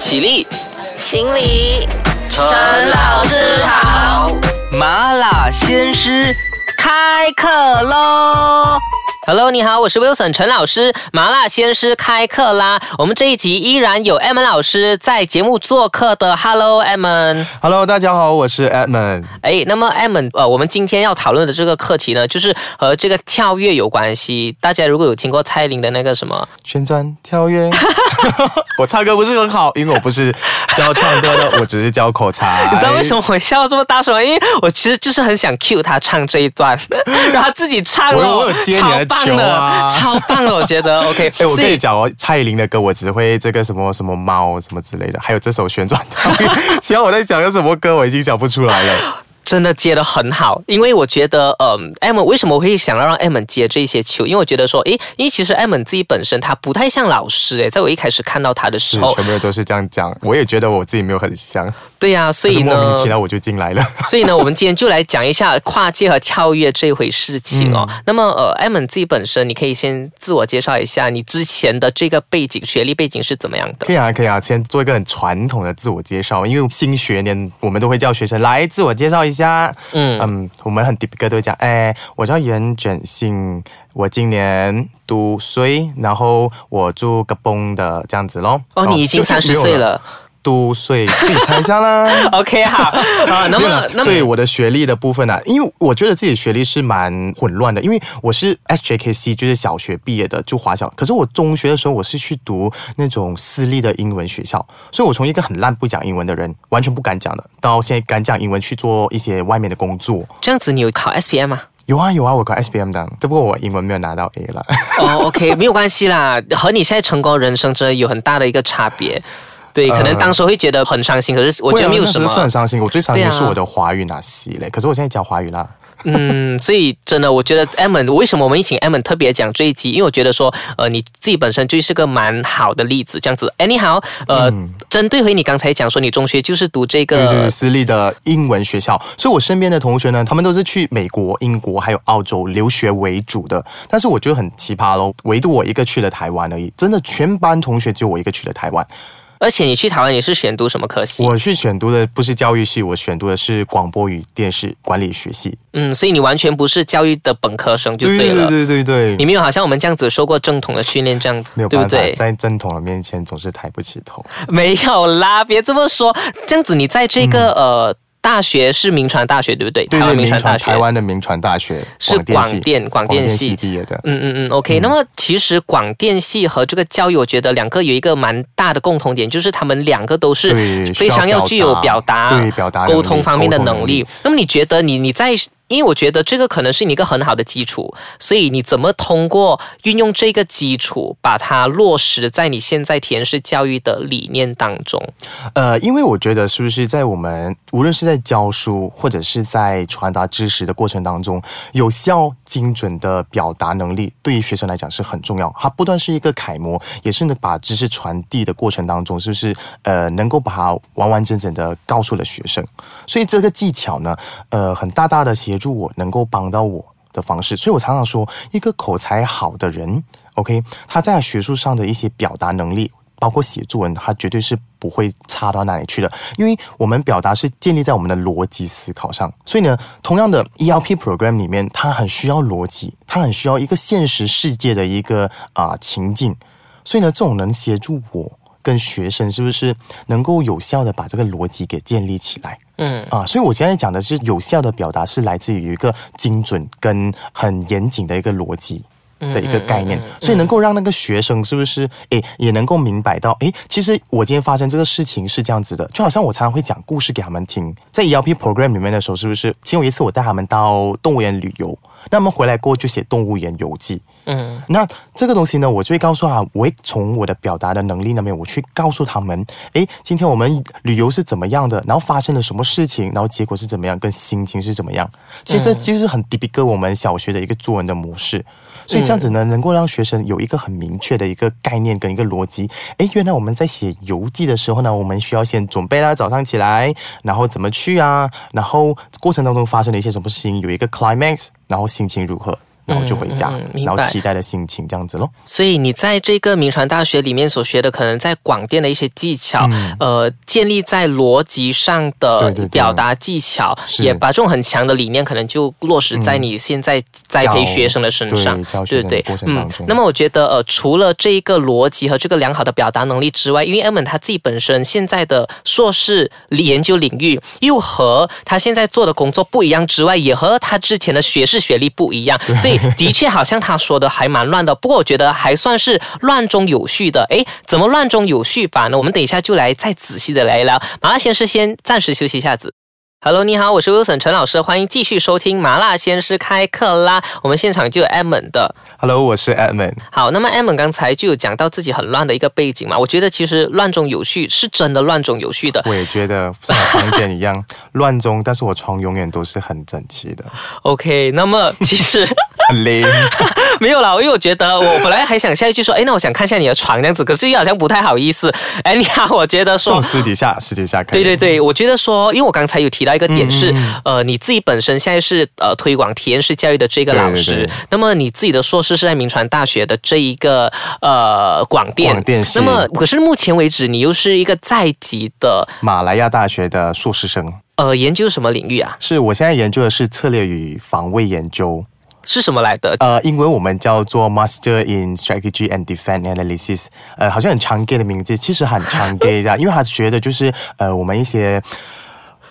起立，行礼，陈老师好。麻辣鲜师开课喽！Hello，你好，我是 Wilson 陈老师，麻辣鲜师开课啦！我们这一集依然有 Emma 老师在节目做客的。Hello，Emma。Hello，大家好，我是 Edmond。哎，那么 Emma，呃，我们今天要讨论的这个课题呢，就是和这个跳跃有关系。大家如果有听过蔡依林的那个什么，旋转跳跃，我唱歌不是很好，因为我不是教唱歌的，我只是教口才。你知道为什么我笑这么大声吗？因为我其实就是很想 cue 他唱这一段，让他自己唱我哦，我有接你的超棒球啊超棒的，我觉得 OK。哎，我跟你讲哦，蔡依林的歌我只会这个什么什么猫什么之类的，还有这首旋转跳跃。其他我在想有什么歌，我已经想不出来了。真的接的很好，因为我觉得，嗯，M 为什么我会想要让 M 接这些球？因为我觉得说，诶，因为其实 M 自己本身他不太像老师，诶，在我一开始看到他的时，候，全部人都是这样讲，我也觉得我自己没有很像，对呀、所以呢莫名，其妙我就进来了。所以呢，我们今天就来讲一下跨界和跳跃这回事情哦。那么，呃，M 自己本身，你可以先自我介绍一下你之前的这个背景、学历背景是怎么样的可？以啊，可以啊，先做一个很传统的自我介绍，因为新学年我们都会叫学生来自我介绍一下。嗯嗯，我们很 typical 都会讲，哎，我叫袁卷信，我今年读岁，然后我住个崩的这样子咯。哦，你已经三十岁了。读岁，自己猜一下啦。OK，好，啊，那么，那么，对我的学历的部分呢、啊，因为我觉得自己学历是蛮混乱的，因为我是 SJKC，就是小学毕业的，就华小。可是我中学的时候，我是去读那种私立的英文学校，所以我从一个很烂不讲英文的人，完全不敢讲的，到现在敢讲英文去做一些外面的工作。这样子你有考 SPM 吗？有啊有啊，我考 S P M 的，只不过我英文没有拿到 A 了。哦，OK，没有关系啦，和你现在成功人生真的有很大的一个差别。对，可能当时会觉得很伤心，可是我觉得没有什么是很伤心，我最伤心是我的华语那系嘞，可是我现在教华语啦。嗯，所以真的，我觉得 Emma 为什么我们一请 Emma 特别讲这一集？因为我觉得说，呃，你自己本身就是个蛮好的例子，这样子。Anyhow，呃，针对回你刚才讲说，你中学就是读这对对对，个，私立的英文学校，所以我身边的同学呢，他们都是去美国、英国还有澳洲留学为主的。但是我觉得很奇葩咯，唯独我一个去了台湾而已，真的全班同学只有我一个去了台湾。而且你去台湾也是选读什么科系？我去选读的不是教育系，我选读的是广播与电视管理学系。嗯，所以你完全不是教育的本科生就对了。对对对对，你没有好像我们这样子受过正统的训练这样，没有对不对？在正统的面前总是抬不起头。没有啦，别这么说。这样子，你在这个、呃大学是民传大学，对不对？嗯对对，台湾民民传传大学台湾的民传大学是广电系广电系毕业的。嗯嗯嗯，OK、那么其实广电系和这个教育，我觉得两个有一个蛮大的共同点，就是他们两个都是非常要具有表达、对表达沟通方面的能力。那么你觉得你你在？因为我觉得这个可能是你一个很好的基础，所以你怎么通过运用这个基础，把它落实在你现在填式教育的理念当中？呃，因为我觉得是不是在我们无论是在教书或者是在传达知识的过程当中，有效精准的表达能力对于学生来讲是很重要。它不断是一个楷模，也是能把知识传递的过程当中，是不是呃能够把它完完整整的告诉了学生？所以这个技巧呢，呃，很大大的协助我能够帮到我。的方式，所以我常常说，一个口才好的人，OK，他在学术上的一些表达能力，包括写作文，它绝对是不会差到哪里去的，因为我们表达是建立在我们的逻辑思考上。所以呢，同样的 ERP program 里面，它很需要逻辑，它很需要一个现实世界的一个啊、情境。所以呢，这种能协助我跟学生是不是能够有效的把这个逻辑给建立起来？嗯啊，所以我现在讲的是有效的表达是来自于一个精准跟很严谨的一个逻辑。的一个概念，所以能够让那个学生是不是诶也能够明白到诶，其实我今天发生这个事情是这样子的，就好像我常常会讲故事给他们听，在 ELP program 里面的时候，是不是？其中有一次我带他们到动物园旅游，那么回来过后就写动物园游记，嗯那这个东西呢，我就会告诉他，我会从我的表达的能力那边，我去告诉他们，诶，今天我们旅游是怎么样的，然后发生了什么事情，然后结果是怎么样，跟心情是怎么样。其实这就是很 typical 我们小学的一个作文的模式。所以这样子呢，能够让学生有一个很明确的一个概念跟一个逻辑。诶，原来我们在写游记的时候呢，我们需要先准备啦，早上起来，然后怎么去啊，然后过程当中发生了一些什么事情，有一个 climax，然后心情如何。然后就回家，嗯嗯然后期待的心情这样子咯。所以你在这个名传大学里面所学的，可能在广电的一些技巧，呃，建立在逻辑上的嗯对对对。表达技巧，是也把这种很强的理念，可能就落实在你现在栽培学生的身上，对教学生的过程当中。那么我觉得，呃，除了这一个逻辑和这个良好的表达能力之外，因为 Emma 他自己本身现在的硕士研究领域又和他现在做的工作不一样之外，也和他之前的学士学历不一样，所以 的确好像他说的还蛮乱的。不过我觉得还算是乱中有序的。诶，怎么乱中有序法呢？我们等一下就来再仔细的聊一聊。麻辣先生先暂时休息一下子。Hello，你好，我是 Wilson 陈老师，欢迎继续收听麻辣鲜师开课啦。我们现场就有 Emma 的。Hello，我是 Edmond。好，那么 Emma 刚才就有讲到自己很乱的一个背景嘛，我觉得其实乱中有序是真的乱中有序的。我也觉得像我房间一样 乱中，但是我床永远都是很整齐的，OK，那么其实很灵。没有啦，因为我觉得我本来还想下一句说，哎，那我想看一下你的床这样子，可是又好像不太好意思。哎，你好，我觉得说。私底下私底下可以。对对对，我觉得说，因为我刚才有提到一个点是，呃，你自己本身现在是呃推广体验式教育的这个老师，对对对那么你自己的硕士是在民传大学的这一个呃广电，广电系那么可是目前为止，你又是一个在籍的马来亚大学的硕士生，呃研究什么领域啊？是我现在研究的是策略与防卫研究。是什么来的？呃，英文我们叫做 Master in Strategy and Defense Analysis，呃，好像很常 gay 的名字，其实很常 gay 的，因为他学的就是呃我们一些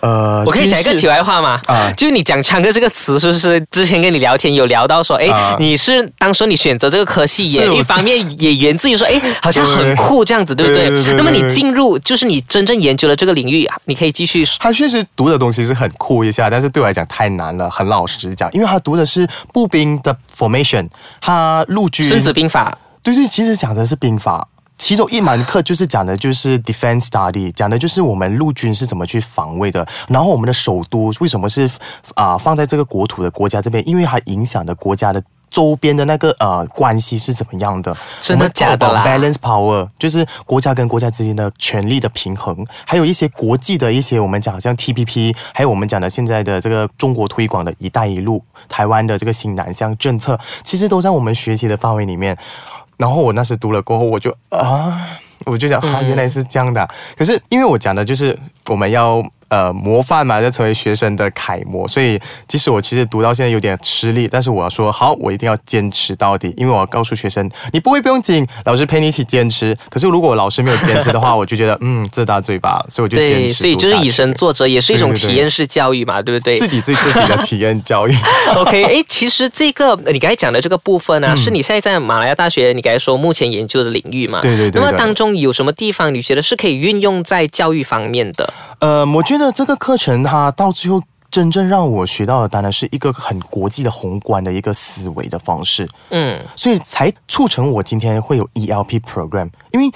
呃，我可以讲一个题外话吗？啊。就是你讲“唱歌”这个词，是不是之前跟你聊天有聊到说，哎、啊。你是当时你选择这个科系，也一方面也源自于说，哎，好像很酷这样子，对不对？对对对对那么你进入就是你真正研究了这个领域，你可以继续。他确实读的东西是很酷一下，但是对我来讲太难了，很老实讲，因为他读的是步兵的 formation，他陆军《孙子兵法。对对，其实讲的是兵法。其中一门课就是讲的就是 defense study，讲的就是我们陆军是怎么去防卫的。然后我们的首都为什么是啊、放在这个国土的国家这边？因为它影响的国家的。周边的那个呃关系是怎么样的？真的假的啦 balance power 就是国家跟国家之间的权力的平衡，还有一些国际的一些我们讲像 TPP，还有我们讲的现在的这个中国推广的一带一路，台湾的这个新南向政策，其实都在我们学习的范围里面。然后我那时读了过后，我就啊，我就想啊，原来是这样的啊、可是因为我讲的就是我们要呃模范嘛，要成为学生的楷模，所以即使我其实读到现在有点吃力，但是我要说好，我一定要坚持到底，因为我要告诉学生，你不会不用紧，老师陪你一起坚持。可是如果老师没有坚持的话，我就觉得嗯，自打嘴巴，所以我就坚对，持。所以就是以身作则，也是一种体验式教育嘛，对不对？自己对自己的体验教育。OK，哎，其实这个呃你刚才讲的这个部分呢、啊，是你现在在马来亚大学，你刚才说目前研究的领域嘛？对对对对那么当中有什么地方你觉得是可以运用在教育方面的？呃，我觉得这个课程它到最后真正让我学到的，当然是一个很国际的宏观的一个思维的方式。嗯，所以才促成我今天会有 ELP program，因为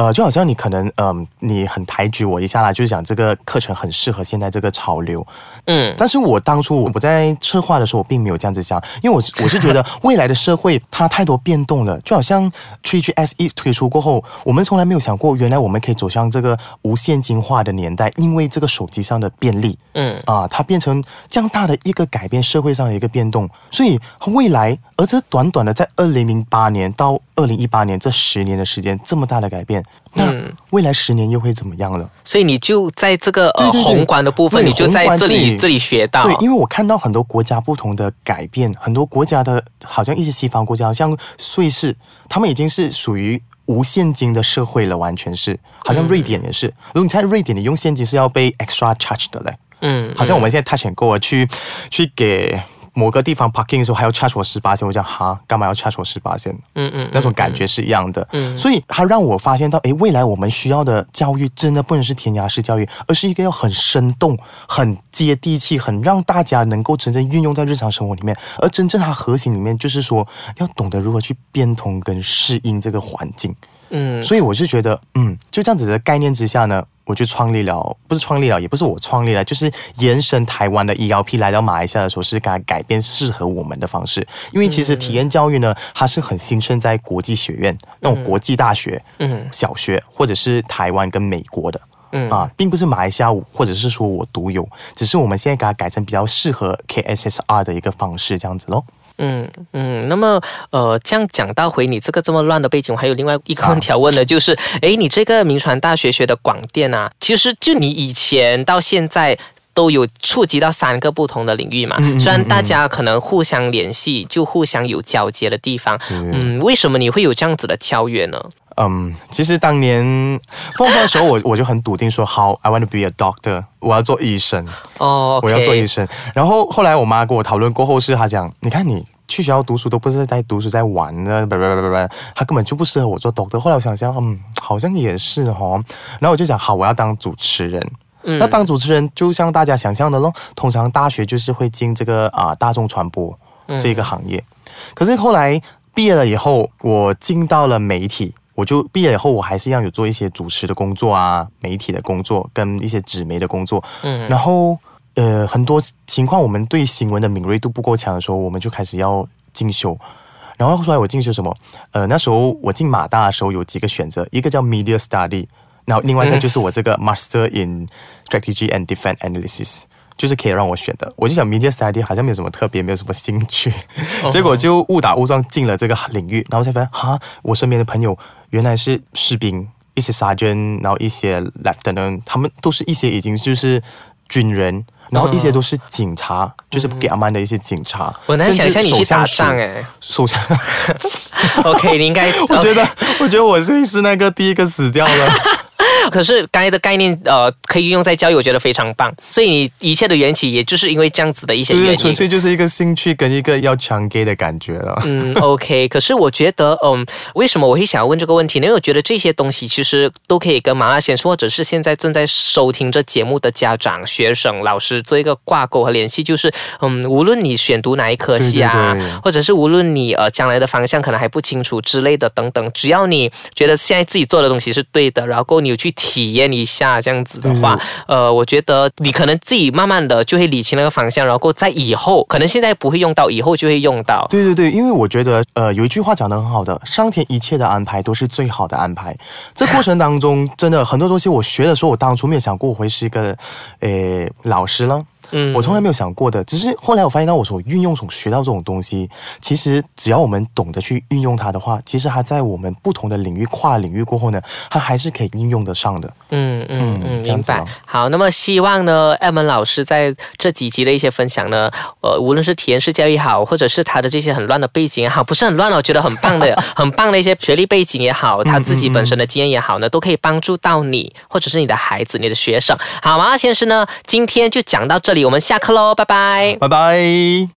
呃，就好像你可能嗯、你很抬举我一下啦，就是讲这个课程很适合现在这个潮流，嗯，但是我当初我在策划的时候，我并没有这样子想，因为我是我是觉得未来的社会它太多变动了，就好像 Tree G S 一推出过后，我们从来没有想过，原来我们可以走向这个无现金化的年代，因为这个手机上的便利，嗯。啊，它变成这样大的一个改变，社会上的一个变动，所以未来，而这短短的在二零零八年到二零一八年这十年的时间，这么大的改变，那未来十年又会怎么样了？所以你就在这个呃宏观的部分，你就在这里这里学到。对，因为我看到很多国家不同的改变，很多国家的，好像一些西方国家，像瑞士，他们已经是属于无现金的社会了，完全是，好像瑞典也是。如果你在瑞典，你用现金是要被 extra charge 的嘞，嗯，好像我们现在 touch and go 啊，去去给。某个地方 parking 的时候还要 charge 我十八线，我讲哈，干嘛要 charge 我十八线？嗯嗯，那种感觉是一样的。嗯，所以它让我发现到，诶，未来我们需要的教育真的不能是填鸭式教育，而是一个要很生动、很接地气、很让大家能够真正运用在日常生活里面。而真正它核心里面就是说，要懂得如何去变通跟适应这个环境。嗯，所以我就觉得，嗯，就这样子的概念之下呢，我就创立了，不是创立了，也不是我创立了，就是延伸台湾的 ELP 来到马来西亚的时候，是给它改变适合我们的方式。因为其实体验教育呢，它是很兴盛在国际学院那种国际大学、嗯小学，或者是台湾跟美国的。嗯啊，并不是马来西亚或者是说我独有，只是我们现在给它改成比较适合 KSSR 的一个方式，这样子咯。嗯嗯，那么呃，这样讲到回你这个这么乱的背景，我还有另外一个问题要问的，就是，诶，你这个民传大学学的广电啊，其实就你以前到现在都有触及到三个不同的领域嘛。虽然大家可能互相联系，就互相有交接的地方，嗯，为什么你会有这样子的跳跃呢？嗯，其实当年凤凰的时候，我我就很笃定说，好，I want to be a doctor，我要做医生。哦，我要做医生。然后后来我妈跟我讨论过后，是她讲，你看你去学校读书都不是在读书，在玩的，不不不不不，她根本就不适合我做 doctor。后来我想想，嗯，好像也是哦。然后我就想，好，我要当主持人。那当主持人就像大家想象的咯，通常大学就是会进这个啊大众传播这个行业。可是后来毕业了以后，我进到了媒体。我就毕业以后，我还是一样有做一些主持的工作啊，媒体的工作跟一些纸媒的工作。嗯，然后呃，很多情况我们对新闻的敏锐度不够强的时候，我们就开始要进修。然后后来我进修什么？呃，那时候我进马大的时候有几个选择，一个叫 Media Study，然后另外一个就是我这个 Master in Strategy and Defense Analysis。就是可以让我选的，我就想 media study 好像没有什么特别，没有什么兴趣，结果就误打误撞进了这个领域，然后才发现哈，我身边的朋友原来是士兵，一些 sergeant，然后一些 lieutenant，他们都是一些已经就是军人，然后一些都是警察，就是给阿曼的一些警察。我能想象你去打仗哎，手下。OK，你应该，我觉得，我觉得我会是那个第一个死掉了。可是刚才的概念，呃，可以用在教育，我觉得非常棒。所以你一切的缘起，也就是因为这样子的一些原因，纯粹就是一个兴趣跟一个要强给的感觉了。嗯，OK。可是我觉得，嗯，为什么我会想要问这个问题呢？因为我觉得这些东西其实都可以跟麻辣鲜师，或者是现在正在收听这节目的家长、学生、老师做一个挂钩和联系。就是，嗯，无论你选读哪一科系啊，或者是无论你呃将来的方向可能还不清楚之类的等等，只要你觉得现在自己做的东西是对的，然后你有去。体验一下这样子的话，呃，我觉得你可能自己慢慢的就会理清那个方向，然后在以后可能现在不会用到，以后就会用到。对对对，因为我觉得，呃，有一句话讲的很好的，上天一切的安排都是最好的安排。这过程当中，真的很多东西我学的时候，我当初没有想过我会是一个，呃，老师了。嗯，我从来没有想过的，只是后来我发现到我所运用、所学到这种东西，其实只要我们懂得去运用它的话，其实它在我们不同的领域、跨领域过后呢，它还是可以应用得上的。嗯嗯嗯，明白。好，那么希望呢，艾文老师在这几集的一些分享呢，呃，无论是体验式教育好，或者是他的这些很乱的背景也好，不是很乱，我觉得很棒的、很棒的一些学历背景也好，他自己本身的经验也好呢，都可以帮助到你，或者是你的孩子、你的学生。好，麻辣先生呢，今天就讲到这里。我们下课喽，拜拜，拜拜。